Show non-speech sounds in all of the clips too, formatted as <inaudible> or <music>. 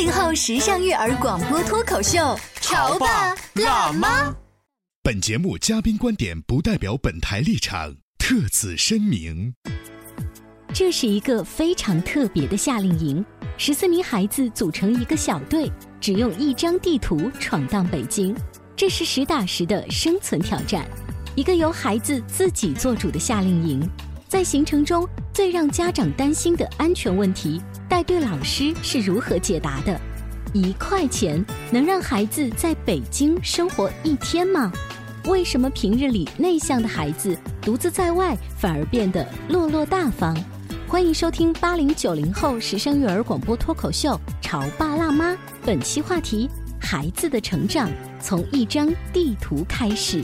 八零后时尚育儿广播脱口秀，潮爸辣妈。本节目嘉宾观点不代表本台立场，特此声明。这是一个非常特别的夏令营，十四名孩子组成一个小队，只用一张地图闯荡北京。这是实打实的生存挑战，一个由孩子自己做主的夏令营。在行程中最让家长担心的安全问题，带队老师是如何解答的？一块钱能让孩子在北京生活一天吗？为什么平日里内向的孩子独自在外反而变得落落大方？欢迎收听八零九零后时尚育儿广播脱口秀《潮爸辣妈》，本期话题：孩子的成长从一张地图开始。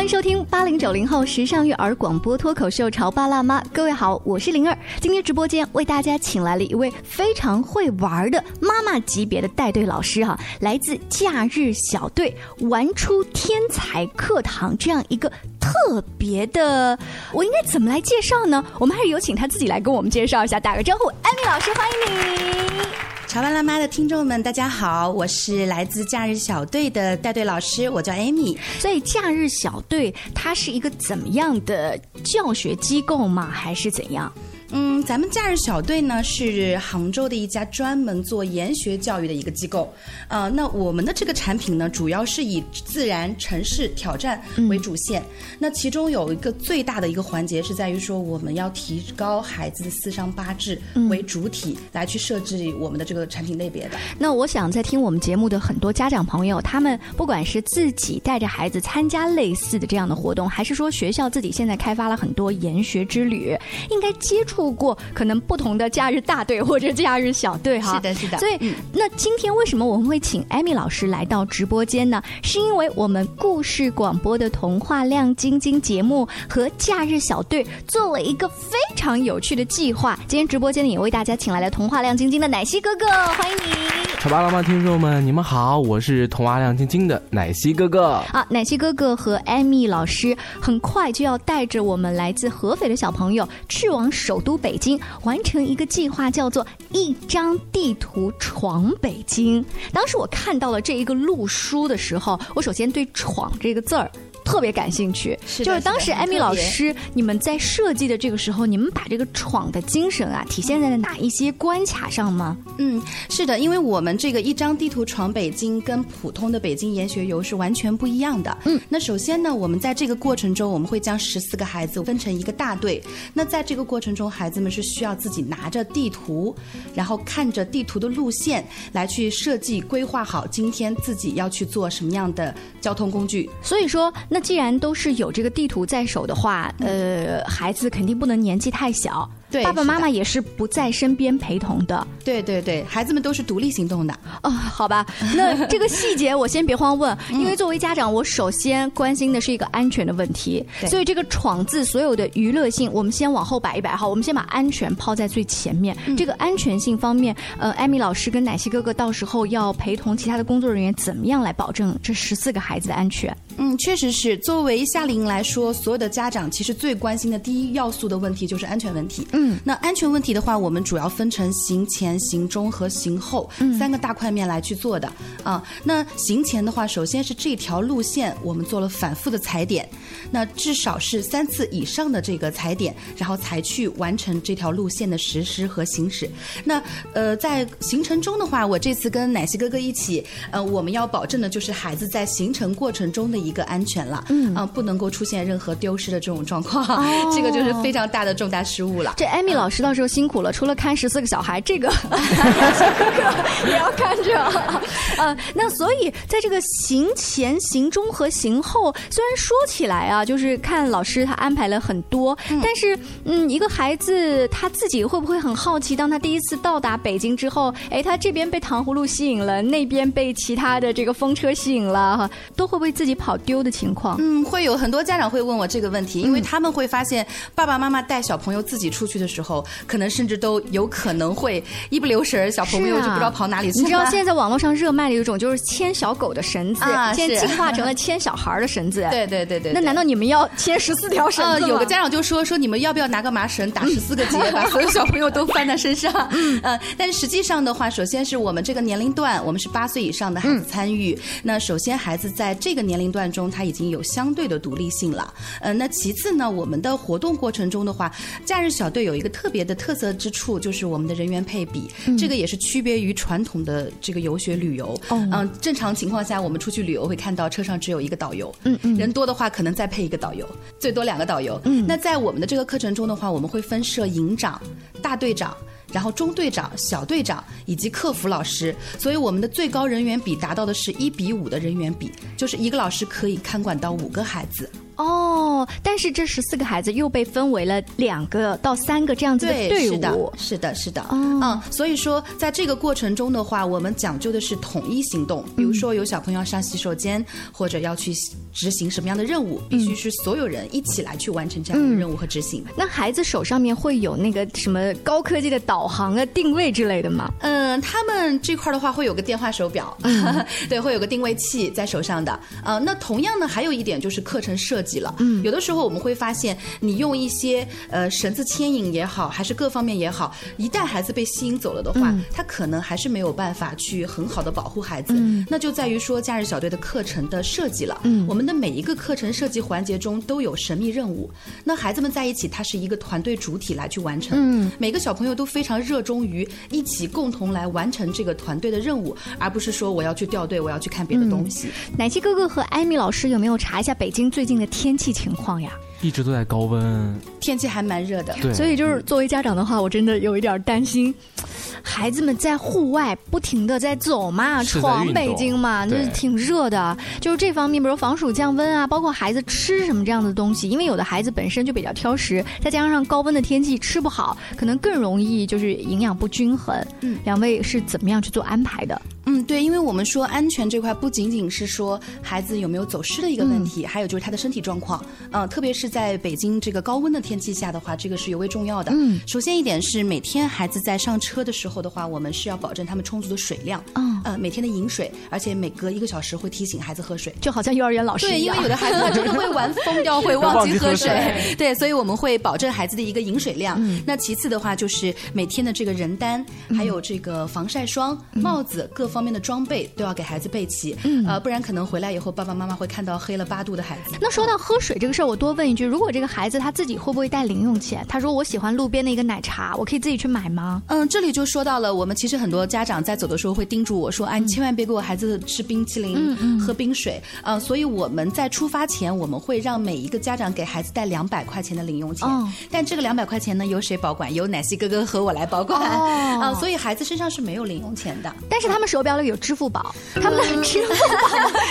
欢迎收听八零九零后时尚育儿广播脱口秀《潮爸辣妈》，各位好，我是灵儿。今天直播间为大家请来了一位非常会玩的妈妈级别的带队老师哈，来自假日小队玩出天才课堂这样一个特别的，我应该怎么来介绍呢？我们还是有请他自己来跟我们介绍一下，打个招呼，艾米老师，欢迎你。潮爸辣妈的听众们，大家好，我是来自假日小队的带队老师，我叫 Amy。所以假日小队它是一个怎么样的教学机构吗？还是怎样？嗯，咱们假日小队呢是杭州的一家专门做研学教育的一个机构，呃，那我们的这个产品呢，主要是以自然、城市挑战为主线。那其中有一个最大的一个环节是在于说，我们要提高孩子的四商八智为主体来去设置我们的这个产品类别的。那我想在听我们节目的很多家长朋友，他们不管是自己带着孩子参加类似的这样的活动，还是说学校自己现在开发了很多研学之旅，应该接触。过可能不同的假日大队或者假日小队哈，是的，是的。所以，那今天为什么我们会请艾米老师来到直播间呢？是因为我们故事广播的童话亮晶晶节目和假日小队做了一个非常有趣的计划。今天直播间里也为大家请来了童话亮晶晶的奶昔哥哥，欢迎你！潮爸辣妈听众们，你们好，我是童话亮晶晶的奶昔哥哥。啊，奶昔哥哥和艾米老师很快就要带着我们来自合肥的小朋友去往首都。北京完成一个计划，叫做“一张地图闯北京”。当时我看到了这一个路书的时候，我首先对“闯”这个字儿。特别感兴趣，就是当时艾米老师，你们在设计的这个时候，你们把这个闯的精神啊，体现在了哪一些关卡上吗？嗯，是的，因为我们这个一张地图闯北京，跟普通的北京研学游是完全不一样的。嗯，那首先呢，我们在这个过程中，我们会将十四个孩子分成一个大队。那在这个过程中，孩子们是需要自己拿着地图，然后看着地图的路线来去设计规划好今天自己要去做什么样的交通工具。所以说，那既然都是有这个地图在手的话，呃，孩子肯定不能年纪太小。对，爸爸妈妈也是不在身边陪同的。对对对，孩子们都是独立行动的。哦，好吧，那这个细节我先别慌问，因为作为家长，我首先关心的是一个安全的问题。所以这个“闯”字所有的娱乐性，我们先往后摆一摆哈，我们先把安全抛在最前面。这个安全性方面，呃，艾米老师跟奶昔哥哥到时候要陪同其他的工作人员，怎么样来保证这十四个孩子的安全？嗯，确实是。作为夏令营来说，所有的家长其实最关心的第一要素的问题就是安全问题。嗯，那安全问题的话，我们主要分成行前、行中和行后、三个大块面来去做的啊。那行前的话，首先是这条路线我们做了反复的踩点，那至少是三次以上的这个踩点，然后才去完成这条路线的实施和行驶。那呃，在行程中的话，我这次跟奶昔哥哥一起，呃，我们要保证的就是孩子在行程过程中的一个安全了，嗯啊、不能够出现任何丢失的这种状况，<laughs> 这个就是非常大的重大失误了。这艾米老师到时候辛苦了，除了看十四个小孩，这个哥 <laughs> 哥也要看着。呃，那所以在这个行前、行中和行后，虽然说起来啊，就是看老师他安排了很多，但是嗯，一个孩子他自己会不会很好奇？当他第一次到达北京之后，哎，他这边被糖葫芦吸引了，那边被其他的这个风车吸引了，哈，都会不会自己跑丢的情况？嗯，会有很多家长会问我这个问题，因为他们会发现爸爸妈妈带小朋友自己出去的时候，可能甚至都有可能会一不留神，小朋友就不知道跑哪里去了。你知道现在在网络上热卖的有一种就是牵小狗的绳子，啊现在进化成了牵小孩儿的绳子。对对对对，那难道你们要牵十四条绳呃？有个家长就说说你们要不要拿个麻绳打十四个结，把所有小朋友都翻在身上？<laughs> 嗯，呃，但是实际上的话，首先是我们这个年龄段，我们是八岁以上的孩子参与。那首先孩子在这个年龄段中，他已经有相对的独立性了。呃，那其次呢，我们的活动过程中的话，假日小队有一个特别的特色之处，就是我们的人员配比，这个也是区别于传统的这个游学旅游。嗯、正常情况下，我们出去旅游会看到车上只有一个导游，嗯嗯，人多的话可能再配一个导游，最多两个导游。嗯，那在我们的这个课程中的话，我们会分设营长、大队长。然后中队长、小队长以及客服老师，所以我们的最高人员比达到的是一比五的人员比，就是一个老师可以看管到五个孩子。哦，但是这十四个孩子又被分为了两个到三个这样子的队是的伍，。是的，是的，哦嗯，所以说在这个过程中的话，我们讲究的是统一行动。比如说有小朋友要上洗手间，或者要去执行什么样的任务，必须是所有人一起来去完成这样的任务和执行。那孩子手上面会有那个什么高科技的导航啊、定位之类的吗？嗯，他们这块的话会有个电话手表，<laughs> 对，会有个定位器在手上的。呃，那同样呢，还有一点就是课程设计了。嗯，有的时候我们会发现，你用一些呃绳子牵引也好，还是各方面也好，一旦孩子被吸引走了的话，他可能还是没有办法去很好的保护孩子。那就在于说假日小队的课程的设计了。嗯，我们的每一个课程设计环节中都有神秘任务，那孩子们在一起，它是一个团队主体来去完成。嗯，每个小朋友都非常热衷于一起共同来完成这个团队的任务，而不是说我要去掉队，我要去看别的东西。奶昔哥哥和艾米老师有没有查一下北京最近的天气情况呀？一直都在高温。天气还蛮热的。对，所以就是作为家长的话，我真的有一点担心，孩子们在户外不停的在走嘛，闯北京嘛，就是挺热的。就是这方面，比如防暑降温啊，包括孩子吃什么这样的东西，因为有的孩子本身就比较挑食，再加上高温的天气吃不好，可能更容易就是营养不均衡。嗯，两位是怎么样去做安排的？嗯，对，因为我们说安全这块不仅仅是说孩子有没有走失的一个问题，还有就是他的身体状况。嗯、特别是在北京这个高温的天气下的话，这个是尤为重要的。嗯，首先一点是每天孩子在上车的时候的话，我们是要保证他们充足的水量。嗯呃，每天的饮水，而且每隔一个小时会提醒孩子喝水。就好像幼儿园老师对，因为有的孩子他真的会玩疯掉，<laughs> 会忘记喝忘记喝水。对，所以我们会保证孩子的一个饮水量。那其次的话，就是每天的这个人单，还有这个防晒霜、帽子各方面的装备都要给孩子备齐。呃，不然可能回来以后，爸爸妈妈会看到黑了八度的孩子。那说到喝水这个事儿，我多问一句：如果这个孩子他自己会不会带零用钱？他说我喜欢路边的一个奶茶，我可以自己去买吗？嗯，这里就说到了，我们其实很多家长在走的时候会叮嘱我说：“哎，你千万别给我孩子吃冰淇淋、喝冰水。”呃，所以我们在出发前，我们会让每一个家长给孩子带两百块钱的零用钱。哦但这个两百块钱呢，由谁保管？由奶昔哥哥和我来保管。哦啊、所以孩子身上是没有零用钱的。但是他们手表里有支付宝，他们的支付宝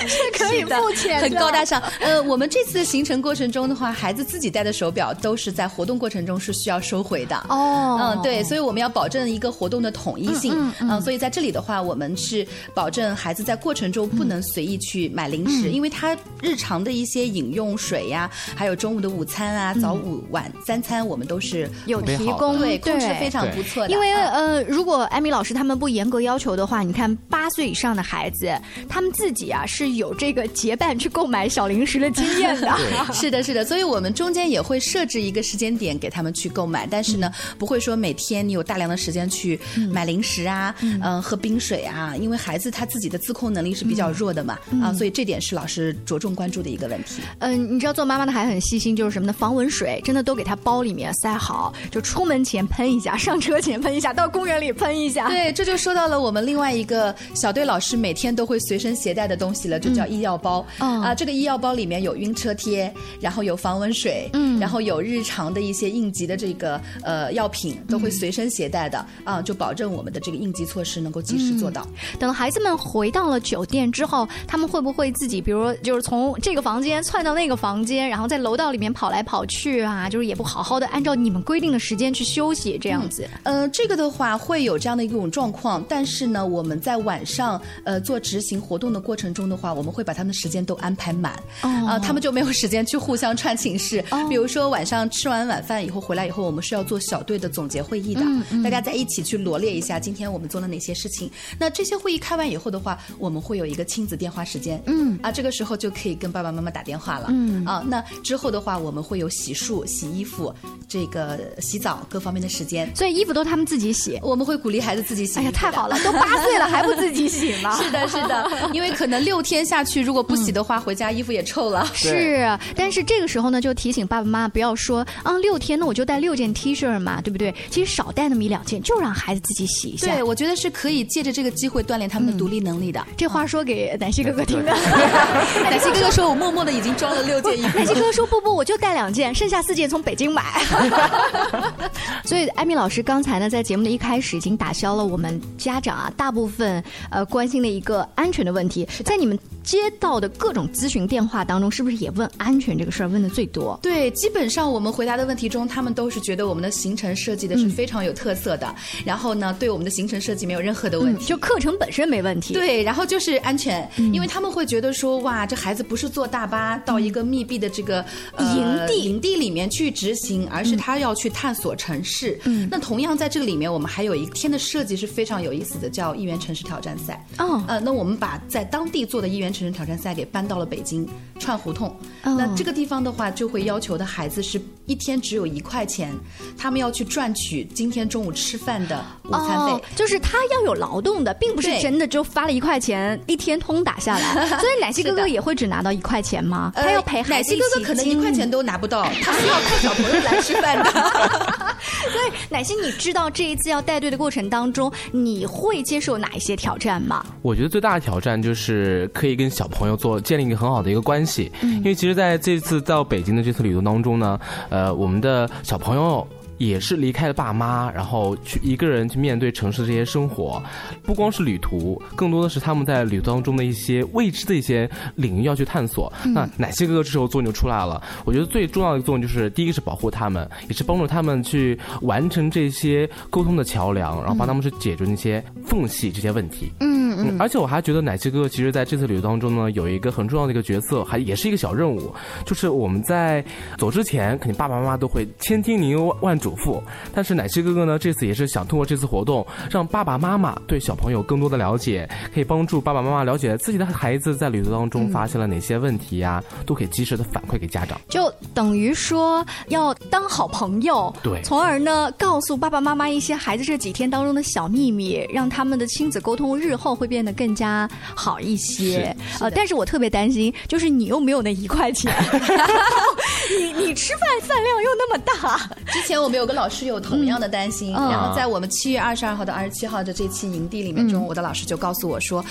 是可以付钱的，很高大上。呃，我们这次行程过程中的话，孩子自己带的手表都是在活动过程中是需要收回的。哦。嗯，对，所以我们要保证一个活动的。统一性。嗯。嗯。嗯所以在这里的话，我们是保证孩子在过程中不能随意去买零食，因为他日常的一些饮用水呀，还有中午的午餐啊、早午晚三餐，我们都是有提供，对控制对非常不错的。因为嗯。呃，如果艾米老师他们不严格要求的话，你看八岁以上的孩子，他们自己啊是有这个结伴去购买小零食的经验的。<laughs> 是的，是的，所以我们中间也会设置一个时间点给他们去购买，但是呢，不会说每天你有大量的时间去买零食啊，嗯、喝冰水啊，因为孩子他自己的自控能力是比较弱的嘛，啊，所以这点是老师着重关注的一个问题。嗯，你知道做妈妈的还很细心，就是什么呢？防蚊水真的都给他包里面塞好，就出门前喷一下，上车前喷一下，到公园里喷一下。对，这就说到了我们另外一个小队老师每天都会随身携带的东西了，就叫医药包。哦啊，这个医药包里面有晕车贴，然后有防蚊水，嗯，然后有日常的一些应急的这个呃药品，都会随身携带的啊，就保证我们的这个应急措施能够及时做到。等孩子们回到了酒店之后，他们会不会自己，比如就是从这个房间窜到那个房间，然后在楼道里面跑来跑去啊？就是也不好好的按照你们规定的时间去休息，这样子。呃，这个的话会有这样的一种状况，但是呢，我们在晚上呃做执行活动的过程中的话，我们会把他们的时间都安排满，啊、他们就没有时间去互相串寝室。比如说晚上吃完晚饭以后回来以后，我们是要做小队的总结会议的，大家在一起去罗列一下今天我们做了哪些事情。那这些会议开完以后的话，我们会有一个亲子电话时间，嗯，啊，这个时候就可以跟爸爸妈妈打电话了，嗯，啊，那之后的话，我们会有洗漱、洗衣服、这个洗澡各方面的时间。所以衣服都他们自己洗。我们会鼓励孩子自己洗。哎呀，太好了，都八岁了 <laughs> 还不自己洗吗？是的，是的，因为可能六天下去，如果不洗的话，回家衣服也臭了。是，但是这个时候呢，就提醒爸爸妈妈不要说啊，六天那我就带六件 T 恤嘛，对不对？其实少带那么一两件，就让孩子自己洗一下。对，我觉得是可以借着这个机会锻炼他们的独立能力的。这话说给奶昔哥哥听的。<laughs> 奶昔哥哥说：“我默默的已经装了六件衣服。<laughs> ”奶昔哥哥说：“不不，我就带两件，剩下四件从北京买。” <laughs> 所以艾米老师刚才呢，在节目的一开始已经打消了我们家长啊大部分呃关心的一个安全的问题。在你们接到的各种咨询电话当中，是不是也问安全这个事儿问的最多？对，基本上我们回答的问题中，他们都是觉得我们的行程设计的是非常有特色的，然后呢，对我们的行程设计没有任何的问题。就课程本身没问题。对，然后就是安全，因为他们会觉得说，哇，这孩子不是坐大巴到一个密闭的这个、呃营地营地里面去执行，而是他要去探索城市。嗯，那同样在这个里面，我们还有一天的设计是非常有意思的，叫一元城市挑战赛。哦呃，那我们把在当地做的一元城市挑战赛给搬到了北京串胡同。哦那这个地方的话，就会要求的孩子是一天只有一块钱，他们要去赚取今天中午吃饭的午餐费。哦，就是他要有劳动的，并不是真的就发了一块钱一天通打下来。<laughs> 所以奶昔哥哥也会只拿到一块钱吗？呃他要陪孩子奶昔哥哥可能一块钱都拿不到，他需要 <laughs> 看小朋友来吃 <laughs> 所以奶昔，你知道这一次要带队的过程当中，你会接受哪一些挑战吗？我觉得最大的挑战就是可以跟小朋友做建立一个很好的一个关系，因为其实在这次到北京的这次旅途当中呢，呃，我们的小朋友。也是离开了爸妈，然后去一个人去面对城市的这些生活，不光是旅途，更多的是他们在旅途当中的一些未知的一些领域要去探索。那奶昔哥哥这时候作用就出来了，我觉得最重要的作用就是，第一个是保护他们，也是帮助他们去完成这些沟通的桥梁，然后帮他们去解决那些缝隙这些问题。嗯嗯，而且我还觉得奶昔哥哥其实在这次旅游当中呢，有一个很重要的一个角色，还也是一个小任务，就是我们在走之前，肯定爸爸妈妈都会千叮咛万嘱咐，但是奶昔哥哥呢，这次也是想通过这次活动，让爸爸妈妈对小朋友更多的了解，可以帮助爸爸妈妈了解自己的孩子在旅途当中发现了哪些问题呀、都可以及时的反馈给家长。就等于说要当好朋友，对。从而呢告诉爸爸妈妈一些孩子这几天当中的小秘密，让他们的亲子沟通日后会变得更加好一些。呃，但是我特别担心，就是你又没有那一块钱，<laughs> <laughs> <laughs> 吃饭饭量又那么大，之前我们有个老师有同样的担心，嗯然后在我们七月二十二号到二十七号的这期营地里面中，我的老师就告诉我说：“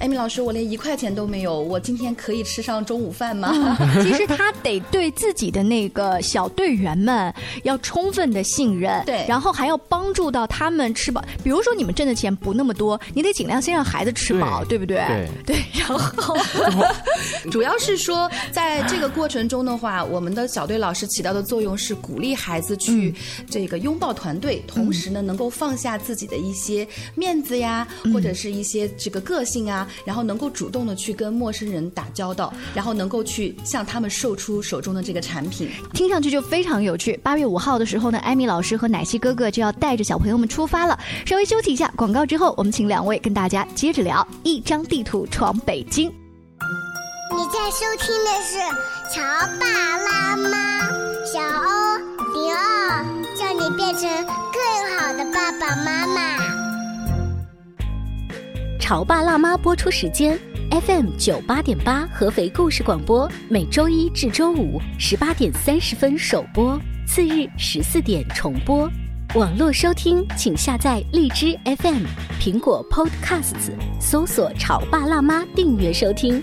艾米老师，我连一块钱都没有，我今天可以吃上中午饭吗？” <laughs> 其实他得对自己的那个小队员们要充分的信任，对然后还要帮助到他们吃饱。比如说你们挣的钱不那么多，你得尽量先让孩子吃饱，对对不对？对对，然后 <laughs> <laughs> 主要是说，在这个过程中的话，我们的小队老师起到的作用是鼓励孩子去这个拥抱团队，同时呢，能够放下自己的一些面子呀，或者是一些这个个性啊，然后能够主动的去跟陌生人打交道，然后能够去向他们售出手中的这个产品。听上去就非常有趣。八月五号的时候呢，艾米老师和奶昔哥哥就要带着小朋友们出发了。稍微休息一下，广告之后，我们请两位跟大家接着聊一张地图闯北京。你在收听的是《潮爸辣妈》，小欧零二，叫你变成更好的爸爸妈妈。潮爸辣妈播出时间：FM 九八点八合肥故事广播，每周一至周五十八点三十分首播，次日十四点重播。网络收听，请下载荔枝 FM、苹果 Podcasts，搜索“潮爸辣妈”订阅收听。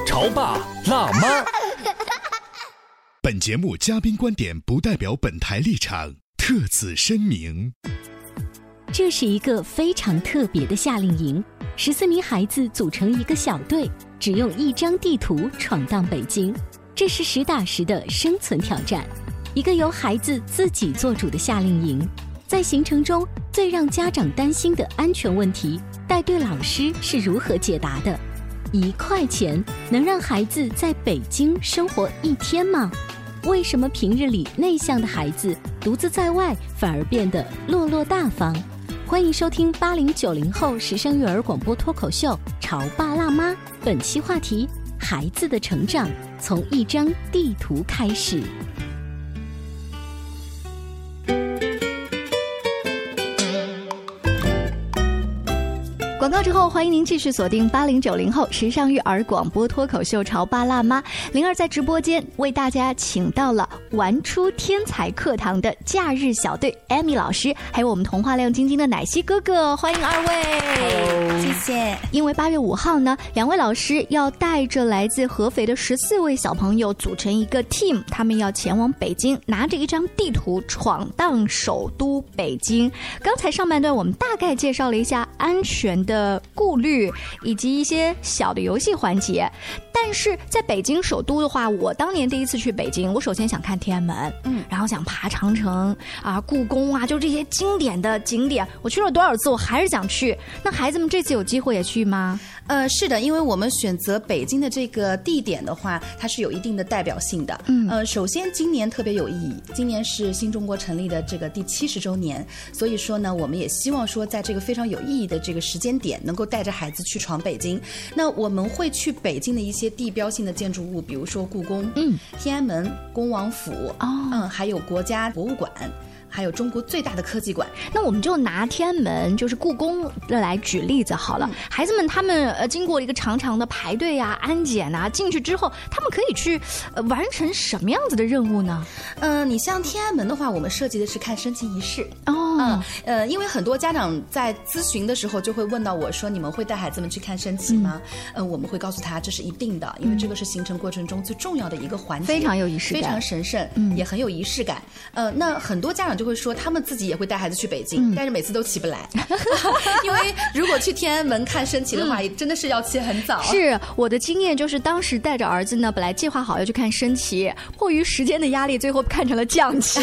潮爸辣妈。本节目嘉宾观点不代表本台立场，特此声明。这是一个非常特别的夏令营，十四名孩子组成一个小队，只用一张地图闯荡北京。这是实打实的生存挑战，一个由孩子自己做主的夏令营。在行程中最让家长担心的安全问题，带队老师是如何解答的？一块钱能让孩子在北京生活一天吗？为什么平日里内向的孩子独自在外反而变得落落大方？欢迎收听八零九零后时尚育儿广播脱口秀《潮爸辣妈》，本期话题：孩子的成长从一张地图开始。广告之后，欢迎您继续锁定八零九零后时尚育儿广播脱口秀《潮爸辣妈》。灵儿在直播间为大家请到了玩出天才课堂的假日小队艾米老师，还有我们童话亮晶晶的奶昔哥哥，欢迎二位，谢谢。因为八月五号呢，两位老师要带着来自合肥的十四位小朋友组成一个 team，他们要前往北京，拿着一张地图闯荡首都北京。刚才上半段我们大概介绍了一下安全的。的顾虑以及一些小的游戏环节，但是在北京首都的话，我当年第一次去北京，我首先想看天安门，嗯，然后想爬长城啊、故宫啊，就这些经典的景点，我去了多少次，我还是想去。那孩子们这次有机会也去吗？呃，是的，因为我们选择北京的这个地点的话，它是有一定的代表性的。嗯，呃，首先今年特别有意义，今年是新中国成立的这个第七十周年，所以说呢，我们也希望说，在这个非常有意义的这个时间点，能够带着孩子去闯北京。那我们会去北京的一些地标性的建筑物，比如说故宫、嗯，天安门、恭王府，哦，嗯，还有国家博物馆。还有中国最大的科技馆，那我们就拿天安门，就是故宫来举例子好了。孩子们他们呃经过一个长长的排队呀、安检啊，进去之后，他们可以去呃完成什么样子的任务呢？嗯，你像天安门的话，我们设计的是看升旗仪式哦。嗯呃，因为很多家长在咨询的时候就会问到我说：“你们会带孩子们去看升旗吗？”嗯，我们会告诉他这是一定的，因为这个是行程过程中最重要的一个环节，非常有仪式感，非常神圣，也很有仪式感。呃，那很多家长。就会说他们自己也会带孩子去北京，但是每次都起不来，<laughs> <laughs> 因为如果去天安门看升旗的话，也真的是要起很早。是我的经验，就是当时带着儿子呢，本来计划好要去看升旗，迫于时间的压力，最后看成了降旗。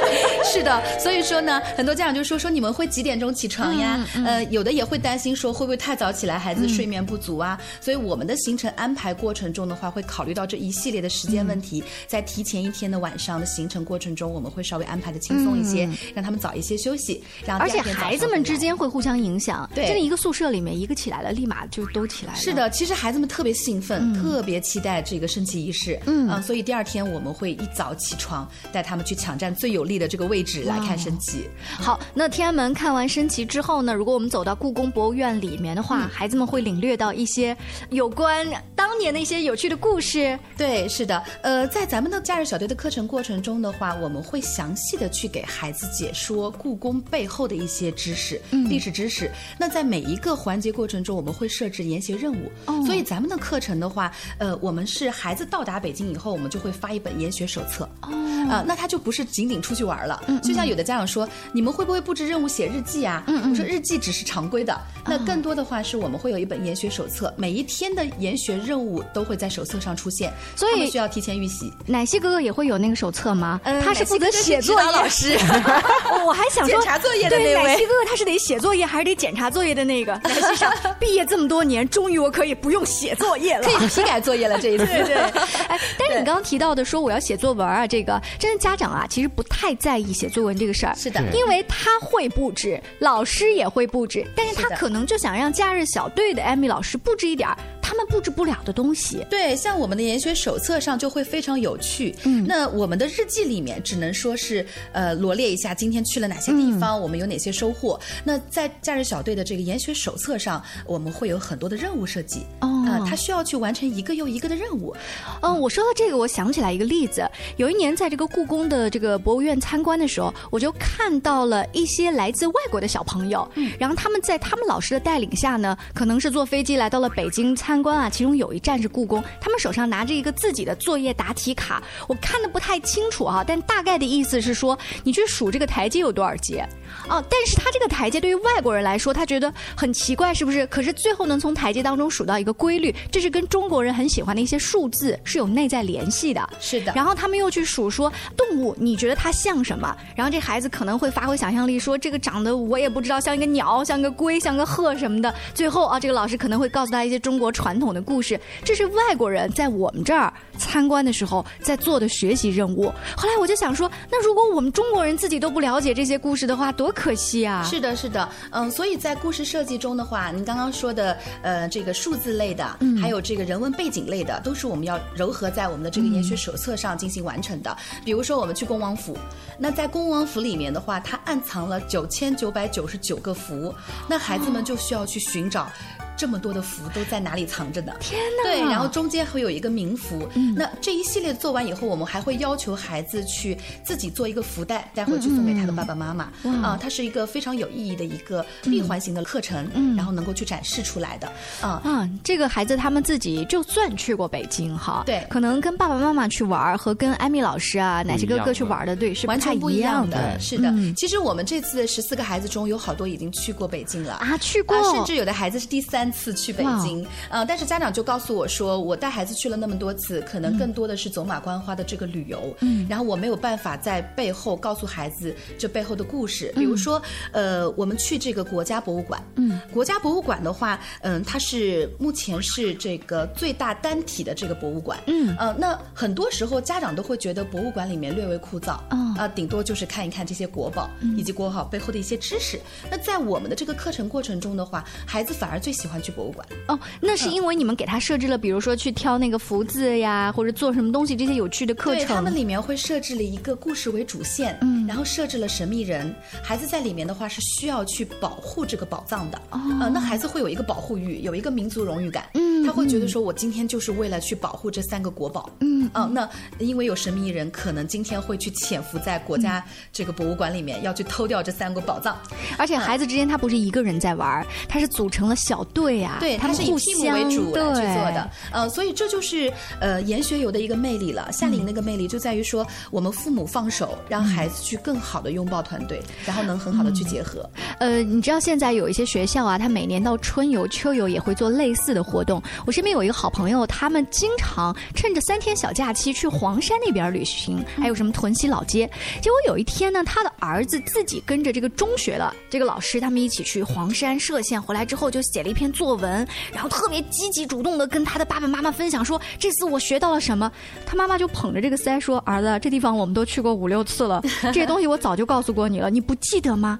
<laughs> 是的，所以说呢，很多家长就说说你们会几点钟起床呀？呃，有的也会担心说会不会太早起来，孩子睡眠不足啊？所以我们的行程安排过程中的话，会考虑到这一系列的时间问题，在提前一天的晚上的行程过程中，我们会稍微安排的轻松。一些让他们早一些休息，然后而且孩子们之间会互相影响。对，真的一个宿舍里面，一个起来了，立马就都起来了。是的，其实孩子们特别兴奋，特别期待这个升旗仪式。嗯，所以第二天我们会一早起床，带他们去抢占最有利的这个位置来看升旗。好，那天安门看完升旗之后呢？如果我们走到故宫博物院里面的话，孩子们会领略到一些有关当年的一些有趣的故事。对，是的。呃，在咱们的假日小队的课程过程中的话，我们会详细的去给。孩子解说故宫背后的一些知识、历史知识。那在每一个环节过程中，我们会设置研学任务。所以咱们的课程的话，呃，我们是孩子到达北京以后，我们就会发一本研学手册。哦，啊，那他就不是仅仅出去玩了。就像有的家长说，你们们会不会布置任务写日记啊？嗯嗯，我说日记只是常规的，那更多的话是我们会有一本研学手册，每一天的研学任务都会在手册上出现，所以需要提前预习。奶昔哥哥也会有那个手册吗？嗯他是负责写作业老师，<laughs> 我还想说检查作业的对那位奶昔哥哥他是得写作业还是得检查作业的那个？奶昔上毕业这么多年，终于我可以不用写作业了，可以批改作业了这一次。<laughs> 对对，哎，但是你刚刚提到的说我要写作文啊，这个真的家长啊，其实不太在意写作文这个事儿。是的因为他会布置，老师也会布置，但是他可能就想让假日小队的艾米老师布置一点儿他们布置不了的东西。对，像我们的研学手册上就会非常有趣。嗯，那我们的日记里面只能说是呃罗列一下今天去了哪些地方，我们有哪些收获。那在假日小队的这个研学手册上，我们会有很多的任务设计。哦啊、他需要去完成一个又一个的任务。嗯，我说到这个，我想起来一个例子。有一年在这个故宫的这个博物院参观的时候，我就看到了一些来自外国的小朋友，然后他们在他们老师的带领下呢，可能是坐飞机来到了北京参观啊。其中有一站是故宫，他们手上拿着一个自己的作业答题卡，我看的不太清楚啊，但大概的意思是说，你去数这个台阶有多少阶。哦，但是他这个台阶对于外国人来说，他觉得很奇怪，是不是？可是最后能从台阶当中数到一个规律，这是跟中国人很喜欢的一些数字是有内在联系的。是的然后他们又去数说动物，你觉得它像什么？然后这孩子可能会发挥想象力，说这个长得我也不知道，像一个鸟，像个龟，像个鹤什么的。最后啊，这个老师可能会告诉他一些中国传统的故事，这是外国人在我们这儿参观的时候在做的学习任务。后来我就想说，那如果我们中国人自己都不了解这些故事的话，多可惜啊！是的，是的，嗯，所以在故事设计中的话，您刚刚说的，呃，这个数字类的，嗯还有这个人文背景类的，都是我们要糅合在我们的这个研学手册上进行完成的。比如说，我们去恭王府，那在恭王府里面的话，它暗藏了九千九百九十九个符，那孩子们就需要去寻找。这么多的符都在哪里藏着呢？天哪！对，然后中间会有一个冥符。那这一系列做完以后，我们还会要求孩子去自己做一个福袋，带回去送给他的爸爸妈妈。哇啊、它是一个非常有意义的一个闭环型的课程，然后能够去展示出来的。啊、啊，这个孩子他们自己就算去过北京哈，对可能跟爸爸妈妈去玩儿和跟艾米老师啊、奶昔哥哥去玩的，对，是完全不一样样的，是的。嗯其实我们这次十四个孩子中有好多已经去过北京了啊，去过，啊，甚至有的孩子是第三次去北京。呃，但是家长就告诉我说，我带孩子去了那么多次，可能更多的是走马观花的这个旅游，嗯。然后我没有办法在背后告诉孩子这背后的故事。比如说，呃，我们去这个国家博物馆，嗯，国家博物馆的话，嗯、它是目前是这个最大单体的这个博物馆，嗯。呃，那很多时候家长都会觉得博物馆里面略微枯燥，嗯啊、顶多就是看一看这些国宝、以及国宝背后的一些知识。那在我们的这个课程过程中的话，孩子反而最喜欢去博物馆。哦，那是因为你们给他设置了，比如说去挑那个福字呀，或者做什么东西这些有趣的课对，他们。里面会设置了一个故事为主线，嗯。然后设置了神秘人，孩子在里面的话是需要去保护这个宝藏的，哦。呃，那孩子会有一个保护欲，有一个民族荣誉感，嗯他会觉得说我今天就是为了去保护这三个国宝，嗯啊、那因为有神秘人，可能今天会去潜伏在国家嗯。这个博物馆里面，要去偷掉这三个宝藏，而且孩子之间他不是一个人在玩儿，他是组成了小队啊，对，他们是以互 team 相为主来去做的，呃，所以这就是呃研学游的一个魅力了。夏令营那个魅力就在于说，我们父母放手，让孩子去更好的拥抱团队，然后能很好的去结合。呃，你知道现在有一些学校啊，他每年到春游、秋游也会做类似的活动。我身边有一个好朋友，他们经常趁着三天小假期去黄山那边旅行，还有什么屯溪老街。结果有一天呢，他的儿子自己跟着这个中学的这个老师，他们一起去黄山涉县，回来之后就写了一篇作文，然后特别积极主动的跟他的爸爸妈妈分享说，这次我学到了什么。他妈妈就捧着这个腮说：“儿子，这地方我们都去过五六次了，这些东西我早就告诉过你了，你不记得吗？”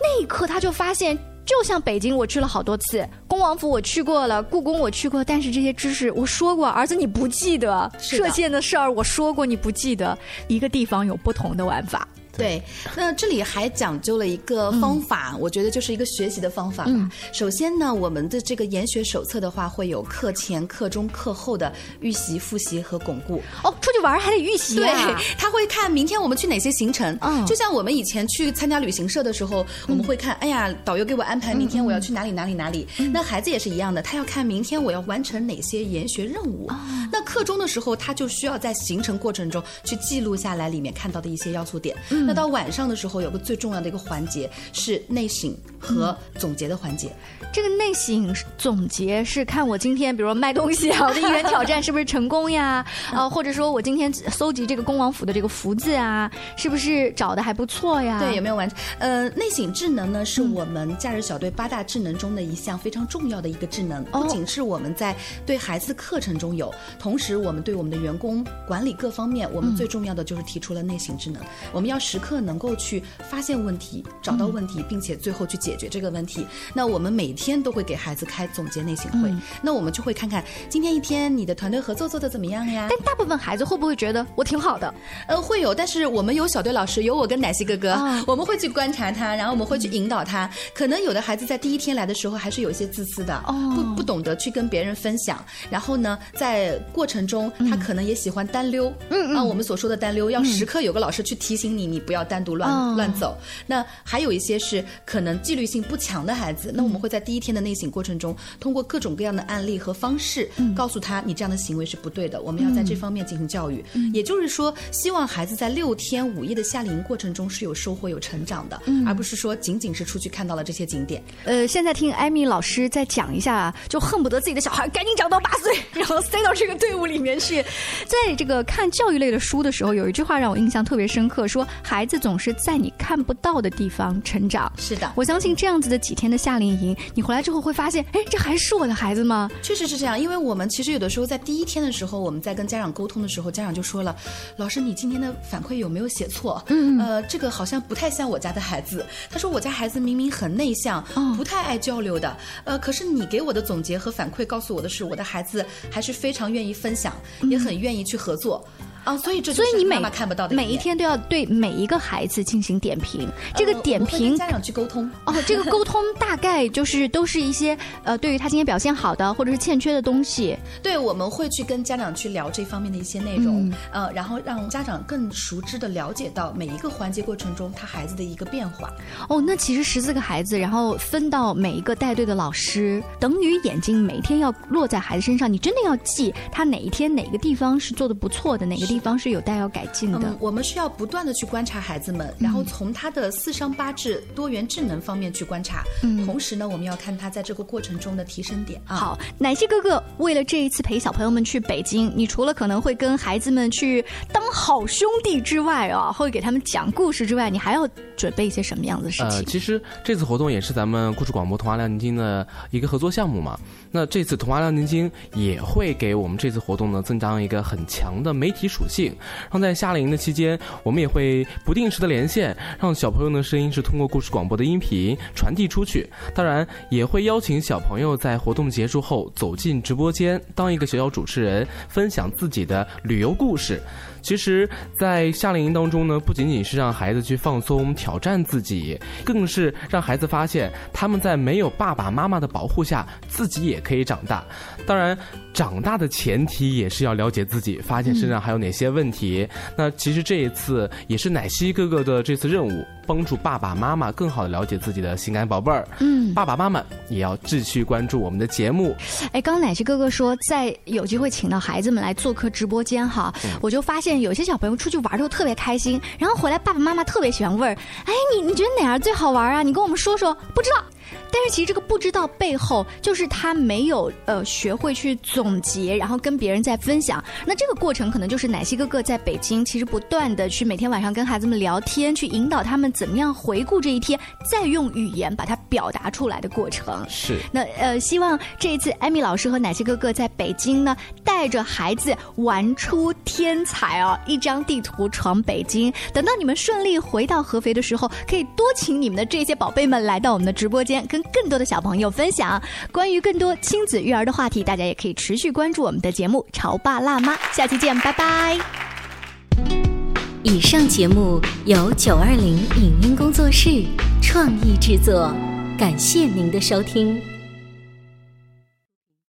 那一刻他就发现，就像北京我去了好多次，恭王府我去过了，故宫我去过，但是这些知识我说过，儿子你不记得，射箭的事儿我说过你不记得，一个地方有不同的玩法。对，那这里还讲究了一个方法，我觉得就是一个学习的方法吧。嗯首先呢，我们的这个研学手册的话，会有课前、课中、课后的预习、复习和巩固。哦，出去玩还得预习对啊。，他会看明天我们去哪些行程。嗯就像我们以前去参加旅行社的时候，我们会看，哎呀，导游给我安排明天我要去哪里哪里哪里。那孩子也是一样的，他要看明天我要完成哪些研学任务。那课中的时候，他就需要在行程过程中去记录下来里面看到的一些要素点。嗯那到晚上的时候，有个最重要的一个环节是内省和总结的环节。这个内省总结是看我今天，比如说卖东西啊，我的一元挑战是不是成功呀？<laughs> 啊，或者说我今天搜集这个恭王府的这个福字啊，是不是找的还不错呀？对，有没有完成？呃，内省智能呢，是我们假日小队八大智能中的一项非常重要的一个智能，不仅是我们在对孩子的课程中有，同时我们对我们的员工管理各方面，我们最重要的就是提出了内省智能。我们要时刻能够去发现问题，找到问题，并且最后去解决这个问题。那我们每天都会给孩子开总结内省会，那我们就会看看今天一天你的团队合作做的怎么样呀？但大部分孩子会不会觉得我挺好的？呃，会有，但是我们有小队老师，有我跟奶昔哥哥，我们会去观察他，然后我们会去引导他。可能有的孩子在第一天来的时候还是有一些自私的，不不懂得去跟别人分享。然后呢，在过程中他可能也喜欢单溜，嗯啊，我们所说的单溜，要时刻有个老师去提醒你，你不要单独乱、哦乱走。那还有一些是可能纪律性不强的孩子，那我们会在第一天的内省过程中，通过各种各样的案例和方式，告诉他你这样的行为是不对的，我们要在这方面进行教育。也就是说，希望孩子在六天五夜的夏令营过程中是有收获、有成长的，嗯而不是说仅仅是出去看到了这些景点。呃，现在听艾米老师再讲一下啊，就恨不得自己的小孩赶紧长到八岁，然后塞到这个队伍里面去。在这个看教育类的书的时候，有一句话让我印象特别深刻，说孩子总是在你看不到的地方成长。是的，我相信这样子的几天的夏令营，你回来之后会发现，哎，这还是我的孩子吗？确实是这样，因为我们其实有的时候在第一天的时候，我们在跟家长沟通的时候，家长就说了：“老师，你今天的反馈有没有写错？嗯，呃，这个好像不太像我家的孩子。他说我家孩子明明很内向，哦不太爱交流的，呃，可是你给我的总结和反馈告诉我的是，我的孩子还是非常愿意分享，也很愿意去合作。”啊，所以这就是所以你每妈妈看不到的每一天都要对每一个孩子进行点评，这个呃点评家长去沟通哦，这个沟通大概就是都是一些 <laughs> 呃，对于他今天表现好的或者是欠缺的东西。对，我们会去跟家长去聊这方面的一些内容，嗯呃，然后让家长更熟知的了解到每一个环节过程中他孩子的一个变化。哦，那其实十四个孩子，然后分到每一个带队的老师，等于眼睛每天要落在孩子身上，你真的要记他哪一天哪个地方是做的不错的，哪个地方是有待要改进的。嗯，我们需要不断的去观察孩子们，然后从他的四商八智、多元智能方面去观察。嗯同时呢，我们要看他在这个过程中的提升点啊。好，奶昔哥哥为了这一次陪小朋友们去北京，你除了可能会跟孩子们去当好兄弟之外啊，会给他们讲故事之外，你还要准备一些什么样子的事呃，情？其实这次活动也是咱们故事广播童话亮晶晶的一个合作项目嘛。那这次童话亮晶晶也会给我们这次活动呢增加一个很强的媒体属性，然后在夏令营的期间，我们也会不定时的连线，让小朋友的声音是通过故事广播的音频传递出去。当然，也会邀请小朋友在活动结束后走进直播间，当一个小小主持人，分享自己的旅游故事。其实，在夏令营当中呢，不仅仅是让孩子去放松、挑战自己，更是让孩子发现他们在没有爸爸妈妈的保护下，自己也可以长大。当然，长大的前提也是要了解自己，发现身上还有哪些问题。那其实这一次也是奶昔哥哥的这次任务，帮助爸爸妈妈更好的了解自己的心肝宝贝儿。嗯，爸爸妈妈也要继续关注我们的节目。哎，刚刚奶昔哥哥说，在有机会请到孩子们来做客直播间哈，我就发现有些小朋友出去玩都特别开心，然后回来爸爸妈妈特别喜欢问儿，哎，你你觉得哪儿最好玩啊？你跟我们说说，不知道。但是其实这个不知道背后，就是他没有呃学会去总结，然后跟别人在分享。那这个过程可能就是奶昔哥哥在北京，其实不断的去每天晚上跟孩子们聊天，去引导他们怎么样回顾这一天，再用语言把它表达出来的过程。是那呃，希望这一次艾米老师和奶昔哥哥在北京呢，带着孩子玩出天才哦，一张地图闯北京。等到你们顺利回到合肥的时候，可以多请你们的这些宝贝们来到我们的直播跟更多的小朋友分享关于更多亲子育儿的话题。大家也可以持续关注我们的节目《潮爸辣妈》，下期见，拜拜。以上节目由九二零影音工作室创意制作，感谢您的收听。